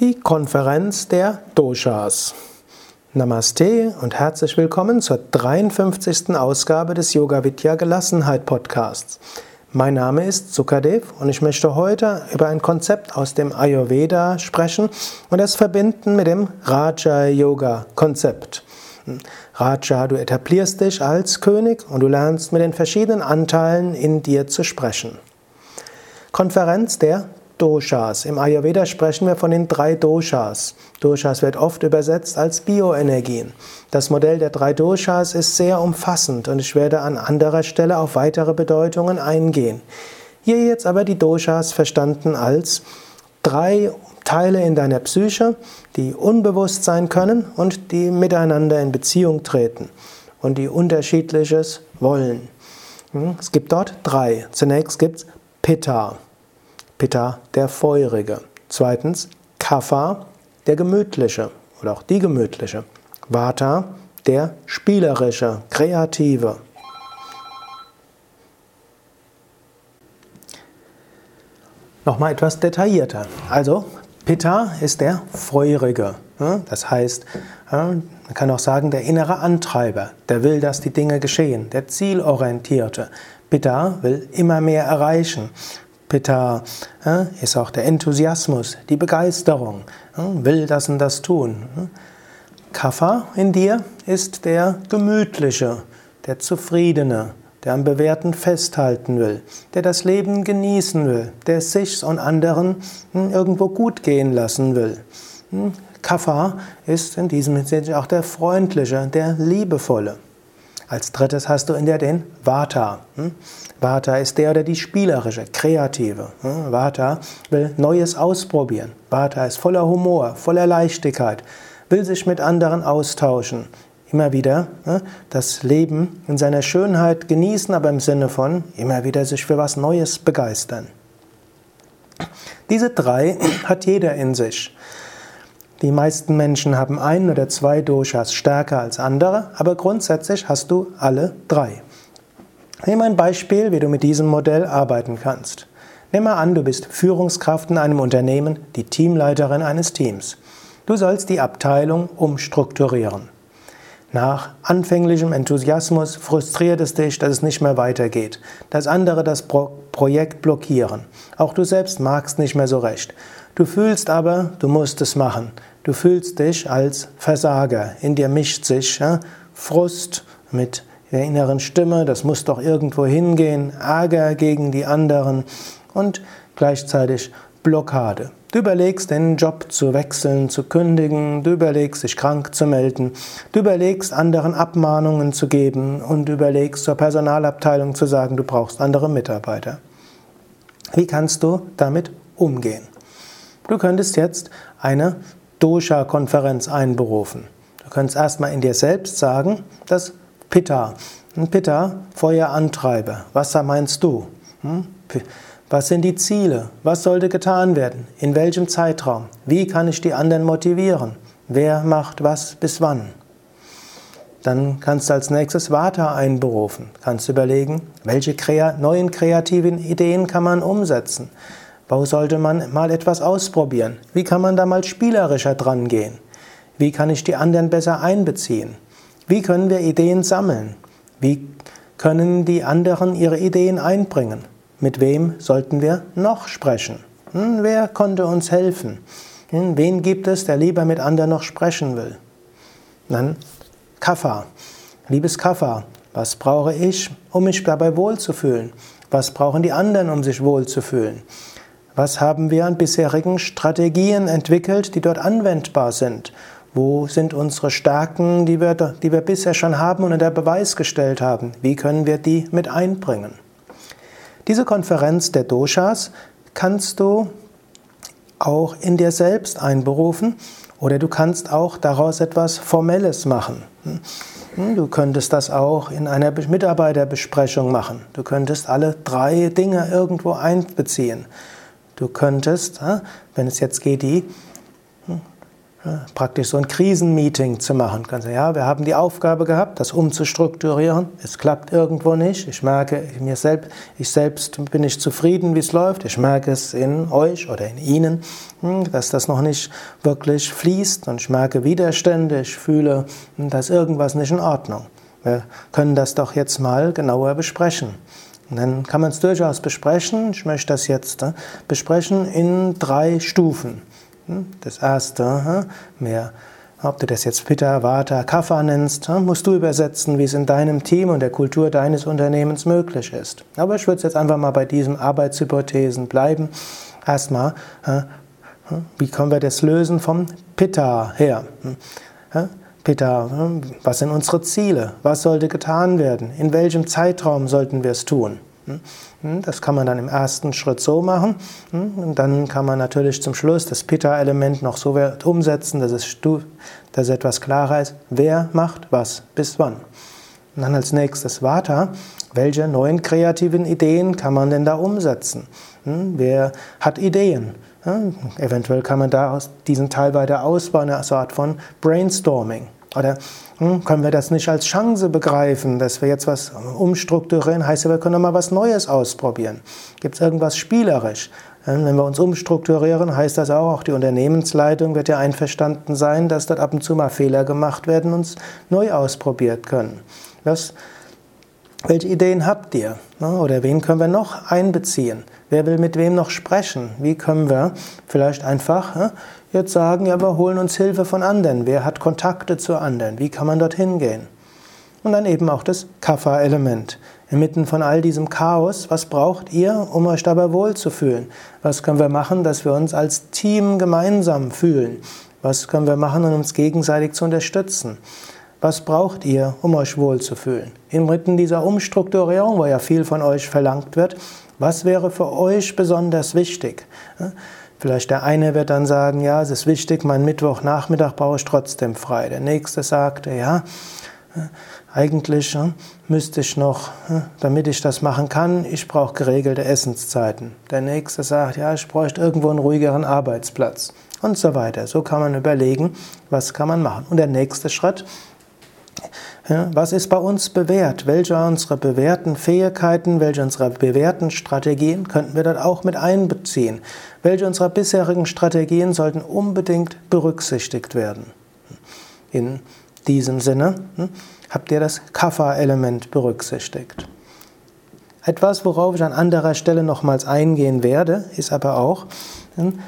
Die Konferenz der Doshas. Namaste und herzlich willkommen zur 53. Ausgabe des Yoga Vidya Gelassenheit Podcasts. Mein Name ist Sukadev und ich möchte heute über ein Konzept aus dem Ayurveda sprechen und es verbinden mit dem Raja Yoga Konzept. Raja, du etablierst dich als König und du lernst mit den verschiedenen Anteilen in dir zu sprechen. Konferenz der Doshas. Im Ayurveda sprechen wir von den drei Doshas. Doshas wird oft übersetzt als Bioenergien. Das Modell der drei Doshas ist sehr umfassend und ich werde an anderer Stelle auf weitere Bedeutungen eingehen. Hier jetzt aber die Doshas verstanden als drei Teile in deiner Psyche, die unbewusst sein können und die miteinander in Beziehung treten und die unterschiedliches wollen. Hm, es gibt dort drei. Zunächst gibt es Pitta. Pitta, der Feurige. Zweitens Kapha, der Gemütliche oder auch die Gemütliche. Vata, der Spielerische, Kreative. Nochmal etwas detaillierter. Also, Pitta ist der Feurige. Das heißt, man kann auch sagen, der innere Antreiber, der will, dass die Dinge geschehen, der Zielorientierte. Pitta will immer mehr erreichen. Pitta ist auch der Enthusiasmus, die Begeisterung, will das und das tun. Kapha in dir ist der Gemütliche, der Zufriedene, der am Bewährten festhalten will, der das Leben genießen will, der sich und anderen hm, irgendwo gut gehen lassen will. Hm, Kapha ist in diesem Sinne auch der Freundliche, der Liebevolle. Als drittes hast du in dir den Vata. Hm? Vata ist der oder die spielerische, kreative. Hm? Vata will Neues ausprobieren. Vata ist voller Humor, voller Leichtigkeit, will sich mit anderen austauschen. Immer wieder hm? das Leben in seiner Schönheit genießen, aber im Sinne von immer wieder sich für was Neues begeistern. Diese drei hat jeder in sich. Die meisten Menschen haben ein oder zwei Doshas stärker als andere, aber grundsätzlich hast du alle drei. Nimm ein Beispiel, wie du mit diesem Modell arbeiten kannst. Nimm mal an, du bist Führungskraft in einem Unternehmen, die Teamleiterin eines Teams. Du sollst die Abteilung umstrukturieren. Nach anfänglichem Enthusiasmus frustriert es dich, dass es nicht mehr weitergeht, dass andere das Pro Projekt blockieren. Auch du selbst magst nicht mehr so recht. Du fühlst aber, du musst es machen. Du fühlst dich als Versager. In dir mischt sich ja, Frust mit der inneren Stimme, das muss doch irgendwo hingehen, Ärger gegen die anderen und gleichzeitig Blockade. Du überlegst, den Job zu wechseln, zu kündigen, du überlegst, dich krank zu melden, du überlegst, anderen Abmahnungen zu geben und du überlegst, zur Personalabteilung zu sagen, du brauchst andere Mitarbeiter. Wie kannst du damit umgehen? Du könntest jetzt eine Dosha-Konferenz einberufen. Du könntest erstmal in dir selbst sagen, das Pitta. Ein Pitta, Feuerantreiber. Was meinst du? Hm? Was sind die Ziele? Was sollte getan werden? In welchem Zeitraum? Wie kann ich die anderen motivieren? Wer macht was bis wann? Dann kannst du als nächstes Vata einberufen. Kannst überlegen, welche neuen kreativen Ideen kann man umsetzen? Wo sollte man mal etwas ausprobieren? Wie kann man da mal spielerischer dran gehen? Wie kann ich die anderen besser einbeziehen? Wie können wir Ideen sammeln? Wie können die anderen ihre Ideen einbringen? Mit wem sollten wir noch sprechen? Hm, wer konnte uns helfen? Hm, wen gibt es, der lieber mit anderen noch sprechen will? Dann Kaffa. Liebes Kaffa, was brauche ich, um mich dabei wohlzufühlen? Was brauchen die anderen, um sich wohlzufühlen? Was haben wir an bisherigen Strategien entwickelt, die dort anwendbar sind? Wo sind unsere Stärken, die wir, die wir bisher schon haben und unter Beweis gestellt haben? Wie können wir die mit einbringen? Diese Konferenz der Doshas kannst du auch in dir selbst einberufen oder du kannst auch daraus etwas Formelles machen. Du könntest das auch in einer Mitarbeiterbesprechung machen. Du könntest alle drei Dinge irgendwo einbeziehen. Du könntest, wenn es jetzt geht, die praktisch so ein Krisenmeeting zu machen. Ja, wir haben die Aufgabe gehabt, das umzustrukturieren. Es klappt irgendwo nicht. Ich merke, mir selbst, ich selbst bin nicht zufrieden, wie es läuft. Ich merke es in euch oder in Ihnen, hm, dass das noch nicht wirklich fließt. Und ich merke Widerstände. Ich fühle, hm, dass irgendwas nicht in Ordnung. Wir können das doch jetzt mal genauer besprechen. Dann kann man es durchaus besprechen. Ich möchte das jetzt äh, besprechen in drei Stufen. Hm? Das erste, hm? mehr, ob du das jetzt Pitta, Vata, Kapha nennst, hm? musst du übersetzen, wie es in deinem Team und der Kultur deines Unternehmens möglich ist. Aber ich würde jetzt einfach mal bei diesen Arbeitshypothesen bleiben. Erstmal, wie können wir das lösen vom Pitta her? Pitta, was sind unsere Ziele? Was sollte getan werden? In welchem Zeitraum sollten wir es tun? Hm, das kann man dann im ersten Schritt so machen. Hm, und dann kann man natürlich zum Schluss das Pitta-Element noch so umsetzen, dass es, dass etwas klarer ist, wer macht was bis wann. Und dann als nächstes Vata. Welche neuen kreativen Ideen kann man denn da umsetzen? Hm, wer hat Ideen? Eventuell kann man da diesen Teil weiter ausbauen, eine Art von Brainstorming. Oder hm, können wir das nicht als Chance begreifen, dass wir jetzt was umstrukturieren? Heißt ja, wir können mal was Neues ausprobieren. Gibt es irgendwas spielerisch? Wenn wir uns umstrukturieren, heißt das auch, auch die Unternehmensleitung wird ja einverstanden sein, dass dort ab und zu mal Fehler gemacht werden und neu ausprobiert können. Das, welche Ideen habt ihr? Oder wen können wir noch einbeziehen? Wer will mit wem noch sprechen? Wie können wir vielleicht einfach jetzt sagen, ja, wir holen uns Hilfe von anderen. Wer hat Kontakte zu anderen? Wie kann man dorthin gehen? Und dann eben auch das Kapha-Element. Inmitten von all diesem Chaos, was braucht ihr, um euch dabei wohlzufühlen? Was können wir machen, dass wir uns als Team gemeinsam fühlen? Was können wir machen, um uns gegenseitig zu unterstützen? Was braucht ihr, um euch wohlzufühlen? Inmitten dieser Umstrukturierung, wo ja viel von euch verlangt wird, was wäre für euch besonders wichtig? Vielleicht der eine wird dann sagen, ja, es ist wichtig, meinen Mittwochnachmittag brauche ich trotzdem frei. Der nächste sagt, ja, eigentlich müsste ich noch, damit ich das machen kann, ich brauche geregelte Essenszeiten. Der nächste sagt, ja, ich bräuchte irgendwo einen ruhigeren Arbeitsplatz und so weiter. So kann man überlegen, was kann man machen. Und der nächste Schritt, was ist bei uns bewährt? Welche unserer bewährten Fähigkeiten, welche unserer bewährten Strategien könnten wir dort auch mit einbeziehen? Welche unserer bisherigen Strategien sollten unbedingt berücksichtigt werden? In diesem Sinne hm, habt ihr das Kapha-Element berücksichtigt. Etwas, worauf ich an anderer Stelle nochmals eingehen werde, ist aber auch, hm,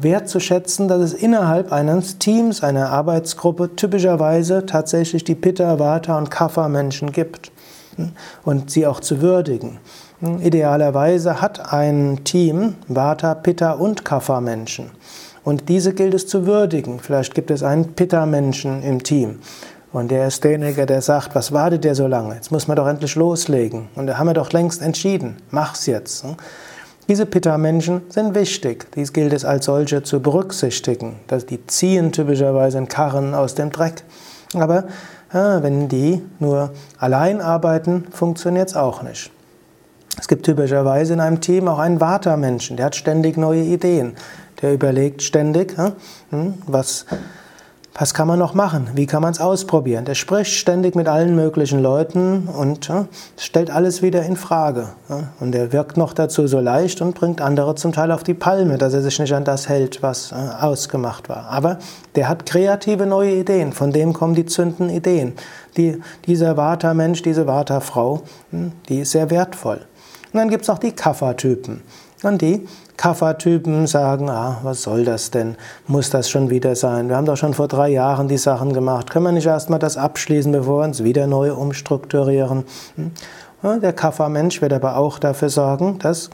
wertzuschätzen, dass es innerhalb eines Teams, einer Arbeitsgruppe typischerweise tatsächlich die Pitta, Vata und Kapha Menschen gibt hm, und sie auch zu würdigen. Hm, idealerweise hat ein Team Vata, Pitta und Kapha Menschen und diese gilt es zu würdigen. Vielleicht gibt es einen Pitta Menschen im Team und der ist derjenige, der sagt, was wartet der so lange? Jetzt muss man doch endlich loslegen. Und da haben wir doch längst entschieden. Mach's jetzt. Diese Pitta-Menschen sind wichtig. Dies gilt es als solche zu berücksichtigen. Die ziehen typischerweise in Karren aus dem Dreck. Aber ja, wenn die nur allein arbeiten, funktioniert es auch nicht. Es gibt typischerweise in einem Team auch einen Vata-Menschen, der hat ständig neue Ideen. Der überlegt ständig, hm, was was kann man noch machen? Wie kann man es ausprobieren? Der spricht ständig mit allen möglichen Leuten und ja, stellt alles wieder in Frage. Ja? Und er wirkt noch dazu so leicht und bringt andere zum Teil auf die Palme, dass er sich nicht an das hält, was äh, ausgemacht war. Aber der hat kreative neue Ideen, von dem kommen die zündenden Ideen. Die, dieser Vata-Mensch, diese Vata-Frau, hm, die ist sehr wertvoll. Und dann gibt es auch die Kapha-Typen. Und die Kaffertypen sagen, ah, was soll das denn? Muss das schon wieder sein? Wir haben doch schon vor drei Jahren die Sachen gemacht. Können wir nicht erstmal das abschließen, bevor wir uns wieder neu umstrukturieren? Hm? Der Kaffermensch wird aber auch dafür sorgen, dass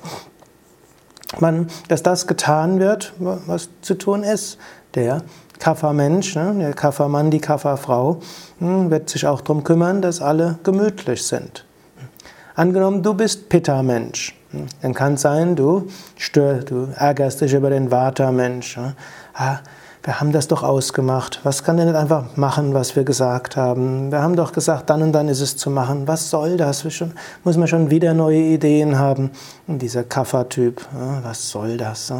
man, dass das getan wird, was zu tun ist. Der Kaffermensch, ne, der Kaffermann, die Kafferfrau, hm, wird sich auch darum kümmern, dass alle gemütlich sind. Angenommen, du bist Pitta-Mensch. Dann kann es sein, du, stör, du ärgerst dich über den Vata-Mensch. Ah, wir haben das doch ausgemacht. Was kann der nicht einfach machen, was wir gesagt haben? Wir haben doch gesagt, dann und dann ist es zu machen. Was soll das? Schon, muss man schon wieder neue Ideen haben? Und dieser Kaffertyp, was soll das?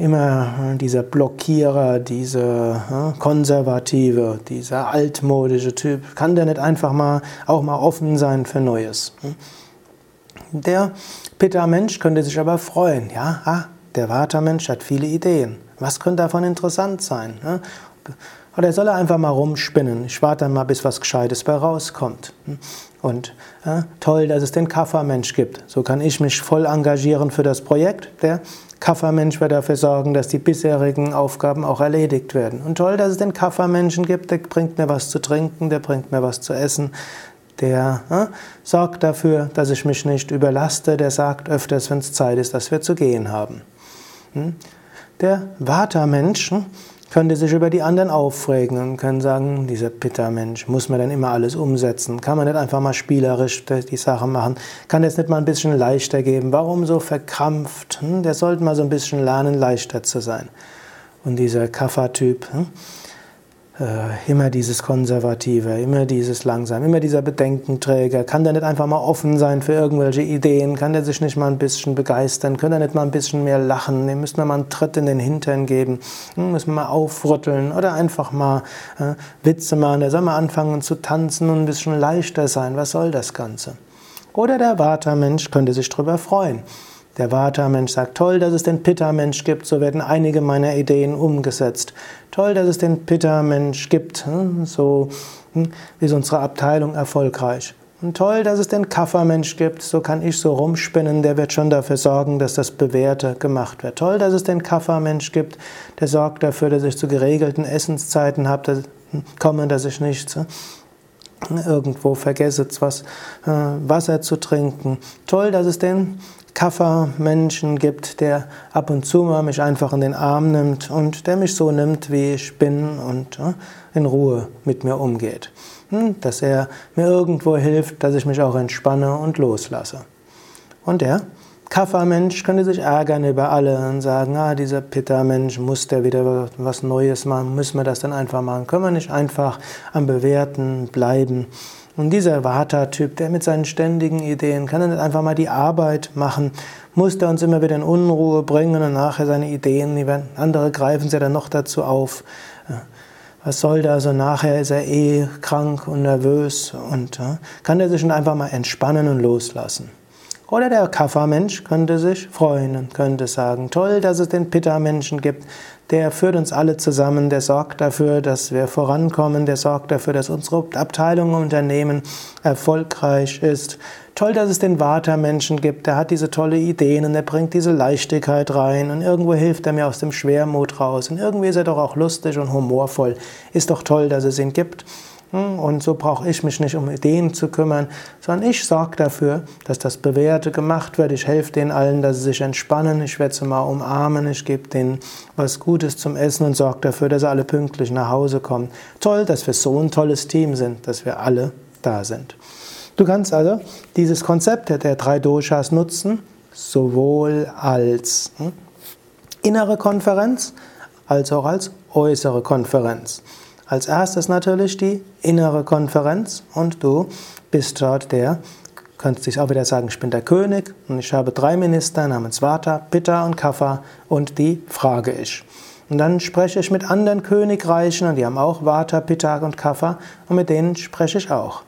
immer dieser Blockierer, dieser konservative, dieser altmodische Typ, kann der nicht einfach mal auch mal offen sein für Neues? Hm? Der Pitta-Mensch könnte sich aber freuen, ja, ah, der Vata-Mensch hat viele Ideen. Was könnte davon interessant sein? Ne? Oder soll er einfach mal rumspinnen? Ich warte dann mal, bis was Gescheites bei rauskommt. Hm? Und ja, toll, dass es den Kaffermensch gibt. So kann ich mich voll engagieren für das Projekt. Der Kaffermensch wird dafür sorgen, dass die bisherigen Aufgaben auch erledigt werden. Und toll, dass es den Kaffermenschen gibt. Der bringt mir was zu trinken, der bringt mir was zu essen. Der ja, sorgt dafür, dass ich mich nicht überlaste. Der sagt öfters, wenn es Zeit ist, dass wir zu gehen haben. Hm? Der Vata-Mensch hm, könnte sich über die anderen aufregen und können sagen, dieser Pitta-Mensch, muss man denn immer alles umsetzen? Kann man nicht einfach mal spielerisch die Sache machen? Kann es nicht mal ein bisschen leichter geben? Warum so verkrampft? Hm? Der sollte mal so ein bisschen lernen, leichter zu sein. Und dieser Kaffer-Typ, äh, immer dieses Konservative, immer dieses Langsam, immer dieser Bedenkenträger. Kann der nicht einfach mal offen sein für irgendwelche Ideen? Kann der sich nicht mal ein bisschen begeistern? Kann er nicht mal ein bisschen mehr lachen? Dem müssen wir mal einen Tritt in den Hintern geben. Hm, müssen wir mal aufrütteln oder einfach mal äh, Witze machen. Der soll mal anfangen zu tanzen und ein bisschen leichter sein. Was soll das Ganze? Oder der Vata-Mensch könnte sich darüber freuen. Der Vata-Mensch sagt, toll, dass es den Pitta-Mensch gibt, so werden einige meiner Ideen umgesetzt. Toll, dass es den Pitta-Mensch gibt, hm, so hm, ist unsere Abteilung erfolgreich. Und toll, dass es den Kaffermensch gibt, so kann ich so rumspinnen, der wird schon dafür sorgen, dass das Bewährte gemacht wird. Toll, dass es den Kaffermensch gibt, der sorgt dafür, dass ich zu geregelten Essenszeiten habe, hm, komme, dass ich nichts irgendwo vergesse, was äh, Wasser zu trinken. Toll, dass es den Kaffermenschen gibt, der ab und zu mal mich einfach in den Arm nimmt und der mich so nimmt, wie ich bin und äh, in Ruhe mit mir umgeht. Hm, dass er mir irgendwo hilft, dass ich mich auch entspanne und loslasse. Und der Kaffermensch könnte sich ärgern über alle und sagen, ah, dieser Pitta-Mensch, muss der wieder was Neues machen, müssen wir das dann einfach machen? Können wir nicht einfach am Bewerten bleiben? Und dieser Vata-Typ, der mit seinen ständigen Ideen, kann nicht einfach mal die Arbeit machen, muss der uns immer wieder in Unruhe bringen und nachher seine Ideen, die werden, andere greifen sie dann noch dazu auf. Was soll da? Also nachher ist er eh krank und nervös und kann er sich dann einfach mal entspannen und loslassen. Oder der Kapha-Mensch könnte sich freuen und könnte sagen, toll, dass es den Pitta-Menschen gibt. Der führt uns alle zusammen, der sorgt dafür, dass wir vorankommen, der sorgt dafür, dass unsere Abteilung im Unternehmen erfolgreich ist. Toll, dass es den Vata-Menschen gibt, der hat diese tolle Ideen und er bringt diese Leichtigkeit rein und irgendwo hilft er mir aus dem Schwermut raus und irgendwie ist er doch auch lustig und humorvoll. Ist doch toll, dass es ihn gibt. Hm, und so brauche ich mich nicht um Ideen zu kümmern, sondern ich sorge dafür, dass das Bewährte gemacht wird. Ich helfe denen allen, dass sie sich entspannen. Ich werde sie mal umarmen. Ich gebe denen was Gutes zum Essen und sorge dafür, dass sie alle pünktlich nach Hause kommen. Toll, dass wir so ein tolles Team sind, dass wir alle da sind. Du kannst also dieses Konzept der drei Doshas nutzen, sowohl als hm, innere Konferenz als auch als äußere Konferenz. Als erstes natürlich die innere Konferenz. Und du bist dort der, könntest dich auch wieder sagen, ich bin der König. Und ich habe drei Minister namens Vata, Pitta und Kapha. Und die frage ich. Und dann spreche ich mit anderen Königreichen. Und die haben auch Vata, Pitta und Kapha. Und mit denen spreche ich auch.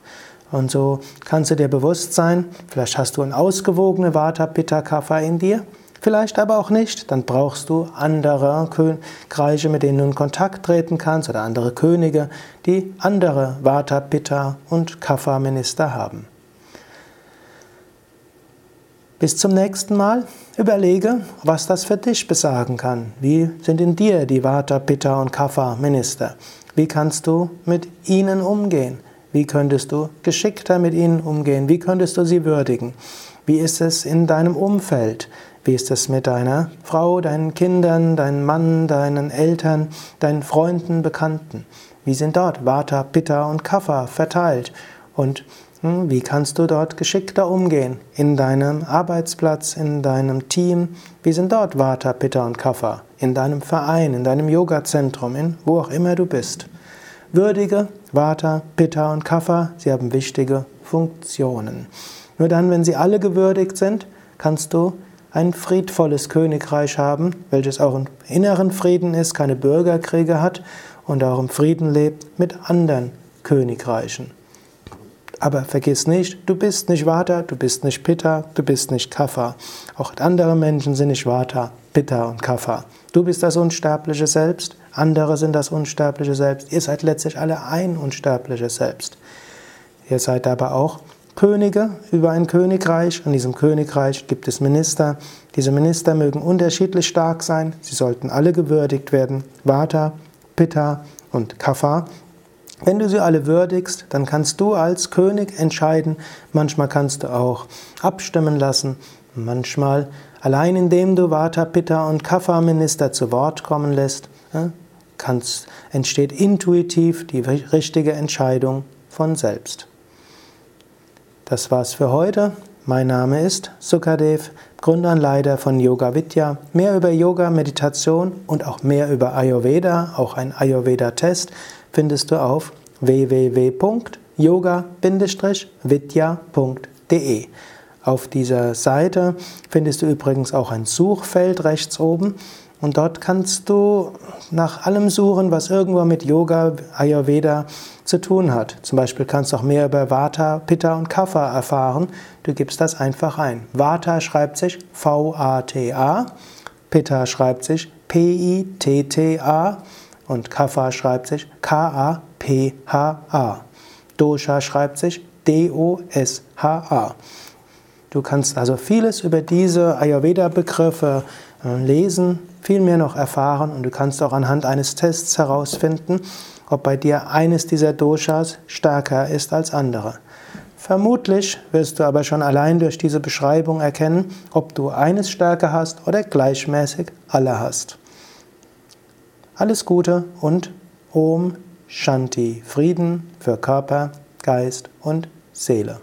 Und so kannst du dir bewusst sein, vielleicht hast du eine ausgewogene Vata, Pitta, Kapha in dir Vielleicht aber auch nicht, dann brauchst du andere Königreiche, mit denen du in Kontakt treten kannst oder andere Könige, die andere Vata, Pitta und Kapha Minister haben. Bis zum nächsten Mal überlege, was das für dich besagen kann. Wie sind in dir die Vata, Pitta und Kapha Minister? Wie kannst du mit ihnen umgehen? Wie könntest du geschickter mit ihnen umgehen? Wie könntest du sie würdigen? Wie ist es in deinem Umfeld? Wie ist es mit deiner Frau, deinen Kindern, deinem Mann, deinen Eltern, deinen Freunden, Bekannten? Wie sind dort Vata, Pitta und Kapha verteilt? Und hm, wie kannst du dort geschickter umgehen? In deinem Arbeitsplatz, in deinem Team? Wie sind dort Vata, Pitta und Kapha? In deinem Verein, in deinem Yogazentrum, in wo auch immer du bist. Würdige Vata, Pitta und Kapha, sie haben wichtige Funktionen. Nur dann, wenn sie alle gewürdigt sind, kannst du ein friedvolles Königreich haben, welches auch im inneren Frieden ist, keine Bürgerkriege hat und auch im Frieden lebt mit anderen Königreichen. Aber vergiss nicht, du bist nicht Vata, du bist nicht Pitta, du bist nicht Kapha. Auch andere Menschen sind nicht Vata, Pitta und Kapha. Du bist das unsterbliche Selbst, andere sind das unsterbliche Selbst. Ihr seid letztlich alle ein unsterbliches Selbst. Ihr seid aber auch Könige über ein Königreich. In diesem Königreich gibt es Minister. Diese Minister mögen unterschiedlich stark sein. Sie sollten alle gewürdigt werden. Vata, Pitta und Kapha. Wenn du sie alle würdigst, dann kannst du als König entscheiden. Manchmal kannst du auch abstimmen lassen. Manchmal, allein indem du Vata, Pitta und Kapha-Minister zu Wort kommen lässt, kannst, entsteht intuitiv die richtige Entscheidung von selbst. Das war's für heute. Mein Name ist Sukadev, Gründer von Yoga Vidya. Mehr über Yoga, Meditation und auch mehr über Ayurveda, auch ein Ayurveda-Test findest du auf www.yoga-vidya.de. Auf dieser Seite findest du übrigens auch ein Suchfeld rechts oben und dort kannst du nach allem suchen, was irgendwo mit Yoga, Ayurveda zu tun hat. Zum Beispiel kannst du auch mehr über Vata, Pitta und Kapha erfahren. Du gibst das einfach ein. Vata schreibt sich V-A-T-A, Pitta schreibt sich P-I-T-T-A und Kapha schreibt sich K-A-P-H-A. Dosha schreibt sich D-O-S-H-A. Du kannst also vieles über diese Ayurveda-Begriffe äh, lesen, viel mehr noch erfahren und du kannst auch anhand eines Tests herausfinden, ob bei dir eines dieser Doshas stärker ist als andere. Vermutlich wirst du aber schon allein durch diese Beschreibung erkennen, ob du eines stärker hast oder gleichmäßig alle hast. Alles Gute und Om Shanti, Frieden für Körper, Geist und Seele.